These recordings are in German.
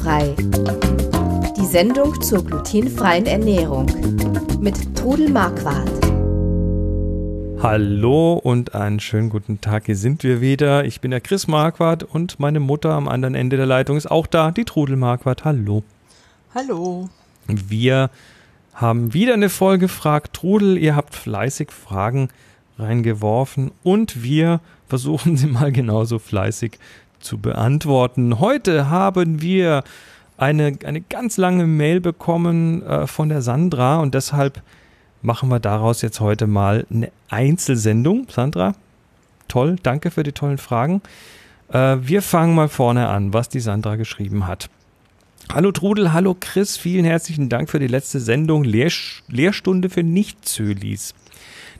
Glutenfrei. Die Sendung zur glutenfreien Ernährung mit Trudel Marquardt. Hallo und einen schönen guten Tag. Hier sind wir wieder. Ich bin der Chris Marquardt und meine Mutter am anderen Ende der Leitung ist auch da, die Trudel Marquardt. Hallo. Hallo. Wir haben wieder eine Folge Frag Trudel. Ihr habt fleißig Fragen reingeworfen und wir versuchen sie mal genauso fleißig zu beantworten. Heute haben wir eine, eine ganz lange Mail bekommen äh, von der Sandra und deshalb machen wir daraus jetzt heute mal eine Einzelsendung. Sandra, toll, danke für die tollen Fragen. Äh, wir fangen mal vorne an, was die Sandra geschrieben hat. Hallo Trudel, hallo Chris, vielen herzlichen Dank für die letzte Sendung Lehr Lehrstunde für Nicht-Zölis.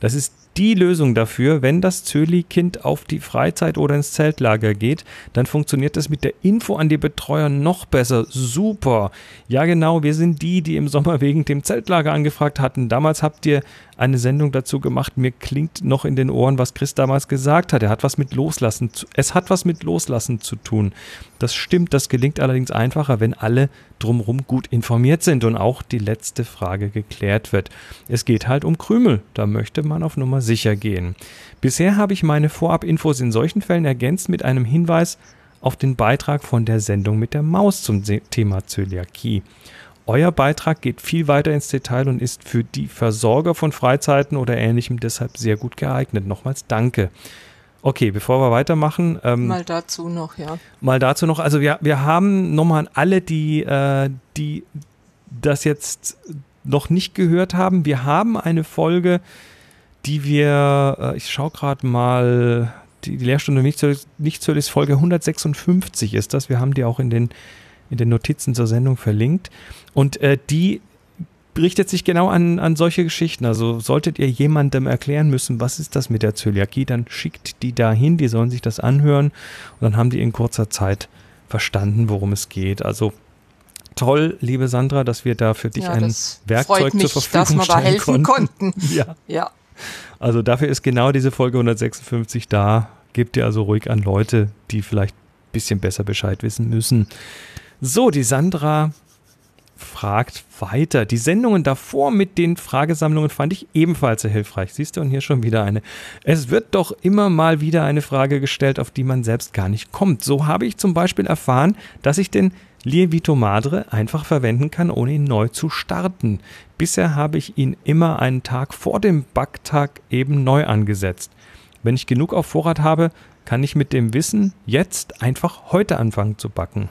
Das ist die Lösung dafür, wenn das Zöli-Kind auf die Freizeit oder ins Zeltlager geht, dann funktioniert das mit der Info an die Betreuer noch besser. Super. Ja, genau, wir sind die, die im Sommer wegen dem Zeltlager angefragt hatten. Damals habt ihr eine Sendung dazu gemacht. Mir klingt noch in den Ohren, was Chris damals gesagt hat. Er hat was mit Loslassen, zu, es hat was mit Loslassen zu tun. Das stimmt, das gelingt allerdings einfacher, wenn alle drumherum gut informiert sind und auch die letzte Frage geklärt wird. Es geht halt um Krümel. Da möchte man auf Nummer sicher gehen. Bisher habe ich meine Vorabinfos in solchen Fällen ergänzt mit einem Hinweis auf den Beitrag von der Sendung mit der Maus zum Thema Zöliakie. Euer Beitrag geht viel weiter ins Detail und ist für die Versorger von Freizeiten oder ähnlichem deshalb sehr gut geeignet. Nochmals danke. Okay, bevor wir weitermachen. Ähm, mal dazu noch, ja. Mal dazu noch. Also wir, wir haben nochmal an alle, die, äh, die das jetzt noch nicht gehört haben. Wir haben eine Folge, die wir, äh, ich schaue gerade mal, die, die Lehrstunde nicht zu, nicht zu ist Folge 156 ist das. Wir haben die auch in den in den Notizen zur Sendung verlinkt. Und äh, die richtet sich genau an, an solche Geschichten. Also solltet ihr jemandem erklären müssen, was ist das mit der Zöliakie, dann schickt die dahin, die sollen sich das anhören und dann haben die in kurzer Zeit verstanden, worum es geht. Also toll, liebe Sandra, dass wir da für dich ja, ein Werkzeug mich, zur Verfügung dass wir da helfen konnten. konnten. ja. ja. Also dafür ist genau diese Folge 156 da. Gebt ihr also ruhig an Leute, die vielleicht ein bisschen besser Bescheid wissen müssen. So, die Sandra fragt weiter. Die Sendungen davor mit den Fragesammlungen fand ich ebenfalls sehr hilfreich. Siehst du, und hier schon wieder eine. Es wird doch immer mal wieder eine Frage gestellt, auf die man selbst gar nicht kommt. So habe ich zum Beispiel erfahren, dass ich den Lievito Madre einfach verwenden kann, ohne ihn neu zu starten. Bisher habe ich ihn immer einen Tag vor dem Backtag eben neu angesetzt. Wenn ich genug auf Vorrat habe, kann ich mit dem Wissen jetzt einfach heute anfangen zu backen.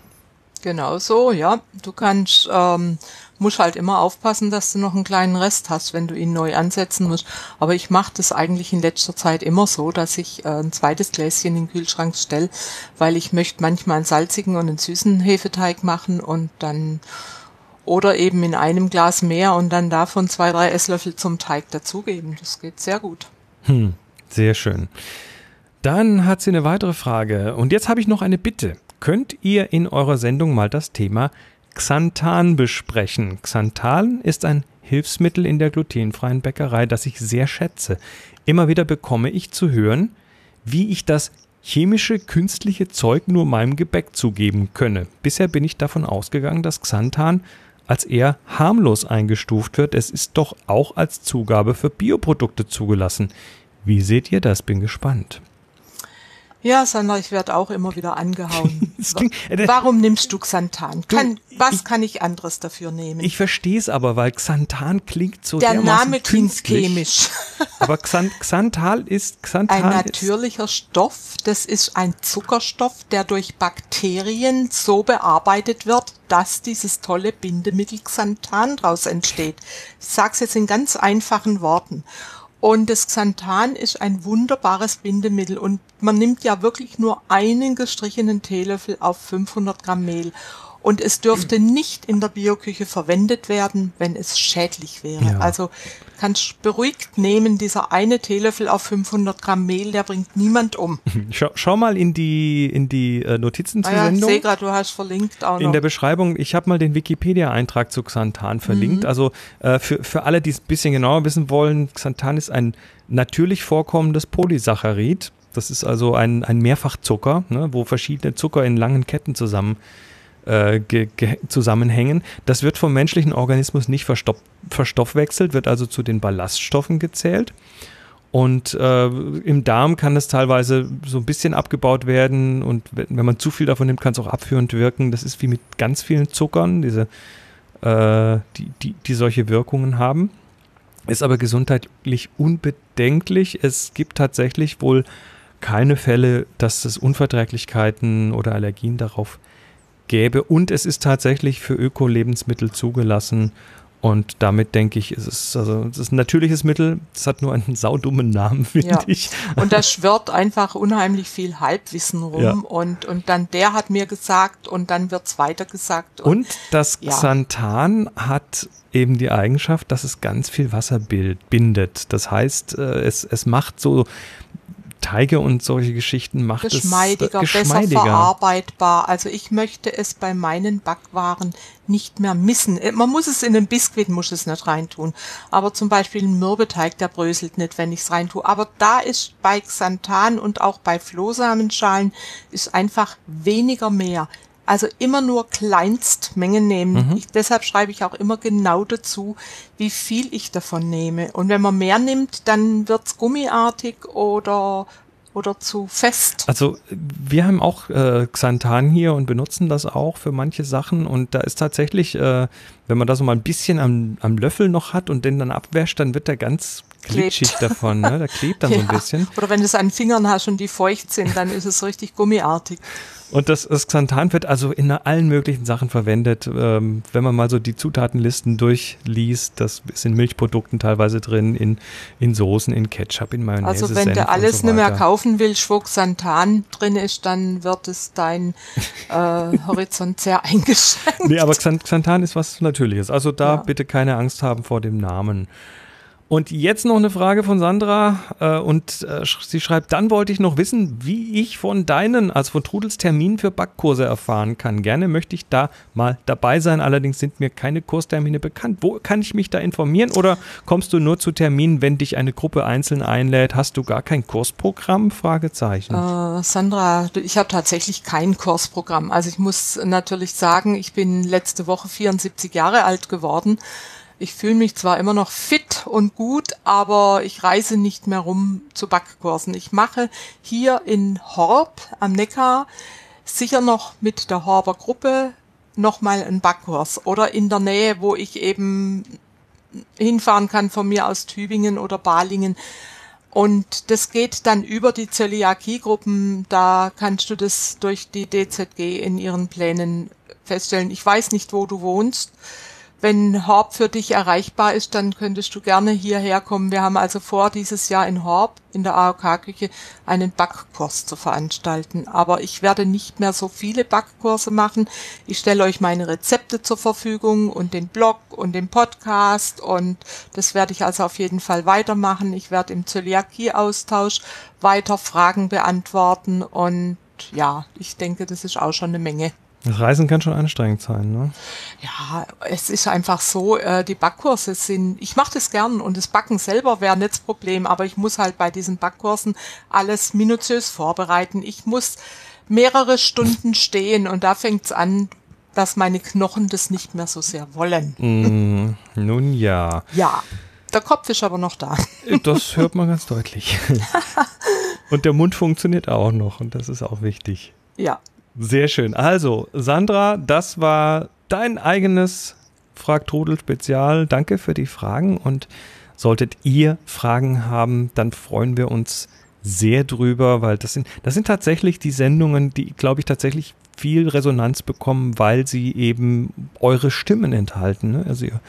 Genau so, ja. Du kannst, ähm, musst halt immer aufpassen, dass du noch einen kleinen Rest hast, wenn du ihn neu ansetzen musst. Aber ich mache das eigentlich in letzter Zeit immer so, dass ich äh, ein zweites Gläschen in den Kühlschrank stelle, weil ich möchte manchmal einen salzigen und einen süßen Hefeteig machen und dann oder eben in einem Glas mehr und dann davon zwei, drei Esslöffel zum Teig dazugeben. Das geht sehr gut. Hm, sehr schön. Dann hat sie eine weitere Frage. Und jetzt habe ich noch eine Bitte könnt ihr in eurer Sendung mal das Thema Xanthan besprechen. Xanthan ist ein Hilfsmittel in der glutenfreien Bäckerei, das ich sehr schätze. Immer wieder bekomme ich zu hören, wie ich das chemische, künstliche Zeug nur meinem Gebäck zugeben könne. Bisher bin ich davon ausgegangen, dass Xanthan als eher harmlos eingestuft wird. Es ist doch auch als Zugabe für Bioprodukte zugelassen. Wie seht ihr das? Bin gespannt. Ja, Sandra, ich werde auch immer wieder angehauen. Äh, Warum nimmst du Xanthan? Kann, du, was ich, kann ich anderes dafür nehmen? Ich verstehe es aber, weil Xanthan klingt so Der Name klingt chemisch. aber Xant Xanthal ist Xanthan ein natürlicher ist Stoff. Das ist ein Zuckerstoff, der durch Bakterien so bearbeitet wird, dass dieses tolle Bindemittel Xanthan daraus entsteht. Ich sage es jetzt in ganz einfachen Worten. Und das Xanthan ist ein wunderbares Bindemittel und man nimmt ja wirklich nur einen gestrichenen Teelöffel auf 500 Gramm Mehl. Und es dürfte nicht in der Bioküche verwendet werden, wenn es schädlich wäre. Ja. Also kannst beruhigt nehmen, dieser eine Teelöffel auf 500 Gramm Mehl, der bringt niemand um. Schau, schau mal in die, in die äh, Notizen zur ah ja, Sendung. Ich sehe gerade, du hast verlinkt auch noch. In der Beschreibung, ich habe mal den Wikipedia-Eintrag zu Xanthan verlinkt. Mhm. Also äh, für, für alle, die es ein bisschen genauer wissen wollen, Xanthan ist ein natürlich vorkommendes Polysaccharid. Das ist also ein, ein Mehrfachzucker, ne, wo verschiedene Zucker in langen Ketten zusammen äh, zusammenhängen. Das wird vom menschlichen Organismus nicht verstoffwechselt, wird also zu den Ballaststoffen gezählt. Und äh, im Darm kann es teilweise so ein bisschen abgebaut werden und wenn man zu viel davon nimmt, kann es auch abführend wirken. Das ist wie mit ganz vielen Zuckern, diese, äh, die, die, die solche Wirkungen haben. Ist aber gesundheitlich unbedenklich. Es gibt tatsächlich wohl keine Fälle, dass es Unverträglichkeiten oder Allergien darauf gäbe. Und es ist tatsächlich für Öko-Lebensmittel zugelassen und damit denke ich, ist es also es ist ein natürliches Mittel. Es hat nur einen saudummen Namen, finde ja. ich. Und da schwirrt einfach unheimlich viel Halbwissen rum. Ja. Und, und dann der hat mir gesagt und dann wird es weitergesagt. Und, und das ja. Xanthan hat eben die Eigenschaft, dass es ganz viel Wasser bindet. Das heißt, äh, es, es macht so Teige und solche Geschichten macht geschmeidiger, es äh, geschmeidiger, besser verarbeitbar. Also ich möchte es bei meinen Backwaren nicht mehr missen. Äh, man muss es in den Biskuit, muss es nicht reintun. Aber zum Beispiel ein Mürbeteig, der bröselt nicht, wenn ich es reintue. Aber da ist bei Xanthan und auch bei Flohsamenschalen ist einfach weniger mehr. Also immer nur Kleinstmengen nehmen. Mhm. Ich, deshalb schreibe ich auch immer genau dazu, wie viel ich davon nehme. Und wenn man mehr nimmt, dann wird's gummiartig oder oder zu fest. Also wir haben auch äh, Xanthan hier und benutzen das auch für manche Sachen und da ist tatsächlich, äh, wenn man da so mal ein bisschen am, am Löffel noch hat und den dann abwäscht, dann wird der ganz glitschig davon, ne? Der klebt dann ja. so ein bisschen. Oder wenn du es an Fingern hast und die feucht sind, dann ist es richtig gummiartig. Und das, das Xanthan wird also in allen möglichen Sachen verwendet. Ähm, wenn man mal so die Zutatenlisten durchliest, das ist in Milchprodukten teilweise drin, in, in Soßen, in Ketchup, in Mayonnaise. Also wenn Senf du alles so nicht mehr kaufen willst, wo Xanthan drin ist, dann wird es dein äh, Horizont sehr eingeschränkt. Nee, aber Xanthan ist was Natürliches. Also da ja. bitte keine Angst haben vor dem Namen. Und jetzt noch eine Frage von Sandra äh, und äh, sie schreibt, dann wollte ich noch wissen, wie ich von deinen, also von Trudels Termin für Backkurse erfahren kann. Gerne möchte ich da mal dabei sein, allerdings sind mir keine Kurstermine bekannt. Wo kann ich mich da informieren oder kommst du nur zu Terminen, wenn dich eine Gruppe einzeln einlädt? Hast du gar kein Kursprogramm? Fragezeichen. Äh, Sandra, ich habe tatsächlich kein Kursprogramm. Also ich muss natürlich sagen, ich bin letzte Woche 74 Jahre alt geworden. Ich fühle mich zwar immer noch fit und gut, aber ich reise nicht mehr rum zu Backkursen. Ich mache hier in Horb am Neckar sicher noch mit der Horber Gruppe nochmal einen Backkurs oder in der Nähe, wo ich eben hinfahren kann von mir aus Tübingen oder Balingen. Und das geht dann über die Zöliakie-Gruppen. Da kannst du das durch die DZG in ihren Plänen feststellen. Ich weiß nicht, wo du wohnst. Wenn Horb für dich erreichbar ist, dann könntest du gerne hierher kommen. Wir haben also vor, dieses Jahr in Horb in der AOK-Küche einen Backkurs zu veranstalten. Aber ich werde nicht mehr so viele Backkurse machen. Ich stelle euch meine Rezepte zur Verfügung und den Blog und den Podcast und das werde ich also auf jeden Fall weitermachen. Ich werde im Zöliakie-Austausch weiter Fragen beantworten und ja, ich denke, das ist auch schon eine Menge. Das Reisen kann schon anstrengend sein, ne? Ja, es ist einfach so, äh, die Backkurse sind, ich mache das gern und das Backen selber wäre nicht das Problem, aber ich muss halt bei diesen Backkursen alles minutiös vorbereiten. Ich muss mehrere Stunden stehen und da fängt's an, dass meine Knochen das nicht mehr so sehr wollen. Mm, nun ja. Ja. Der Kopf ist aber noch da. Das hört man ganz deutlich. und der Mund funktioniert auch noch und das ist auch wichtig. Ja, sehr schön. Also, Sandra, das war dein eigenes Frag Trudel Spezial. Danke für die Fragen und solltet ihr Fragen haben, dann freuen wir uns sehr drüber, weil das sind, das sind tatsächlich die Sendungen, die, glaube ich, tatsächlich viel Resonanz bekommen, weil sie eben eure Stimmen enthalten. Ne? Also ihr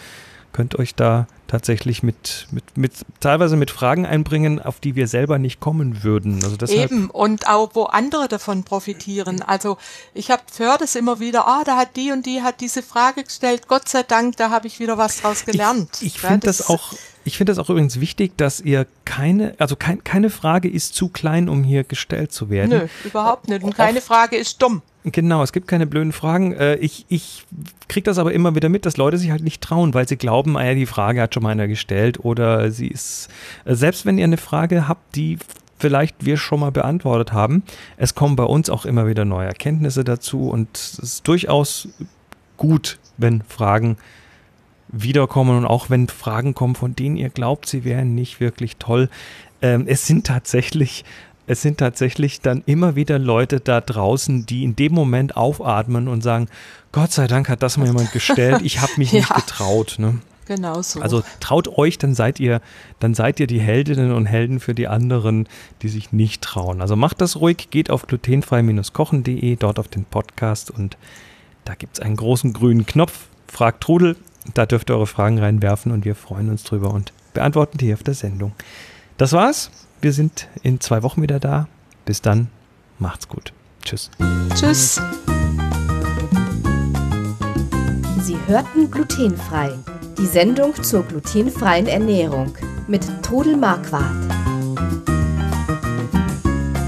könnt euch da tatsächlich mit, mit, mit, teilweise mit Fragen einbringen, auf die wir selber nicht kommen würden. Also deshalb Eben, und auch wo andere davon profitieren. Also ich habe höre das immer wieder, ah, da hat die und die hat diese Frage gestellt, Gott sei Dank, da habe ich wieder was draus gelernt. Ich, ich finde das, das auch ich finde das auch übrigens wichtig, dass ihr keine, also kein, keine Frage ist zu klein, um hier gestellt zu werden. Nö, überhaupt nicht. Und keine Frage ist dumm. Genau, es gibt keine blöden Fragen. Äh, ich, ich kriege das aber immer wieder mit, dass Leute sich halt nicht trauen, weil sie glauben, ah ja, die Frage hat schon mal einer gestellt oder sie ist, äh, selbst wenn ihr eine Frage habt, die vielleicht wir schon mal beantwortet haben. Es kommen bei uns auch immer wieder neue Erkenntnisse dazu und es ist durchaus gut, wenn Fragen wiederkommen und auch wenn Fragen kommen, von denen ihr glaubt, sie wären nicht wirklich toll. Ähm, es sind tatsächlich es sind tatsächlich dann immer wieder Leute da draußen, die in dem Moment aufatmen und sagen, Gott sei Dank hat das mal jemand gestellt, ich habe mich ja. nicht getraut. Ne? Genau so. Also traut euch, dann seid ihr, dann seid ihr die Heldinnen und Helden für die anderen, die sich nicht trauen. Also macht das ruhig, geht auf glutenfrei-kochen.de, dort auf den Podcast und da gibt es einen großen grünen Knopf. Fragt Trudel, da dürft ihr eure Fragen reinwerfen und wir freuen uns drüber und beantworten die auf der Sendung. Das war's. Wir sind in zwei Wochen wieder da. Bis dann, macht's gut. Tschüss. Tschüss. Sie hörten glutenfrei die Sendung zur glutenfreien Ernährung mit Todel Marquardt.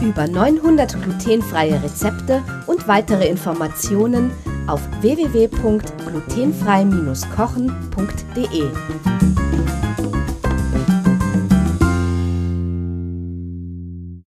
Über 900 glutenfreie Rezepte und weitere Informationen auf www.glutenfrei-kochen.de.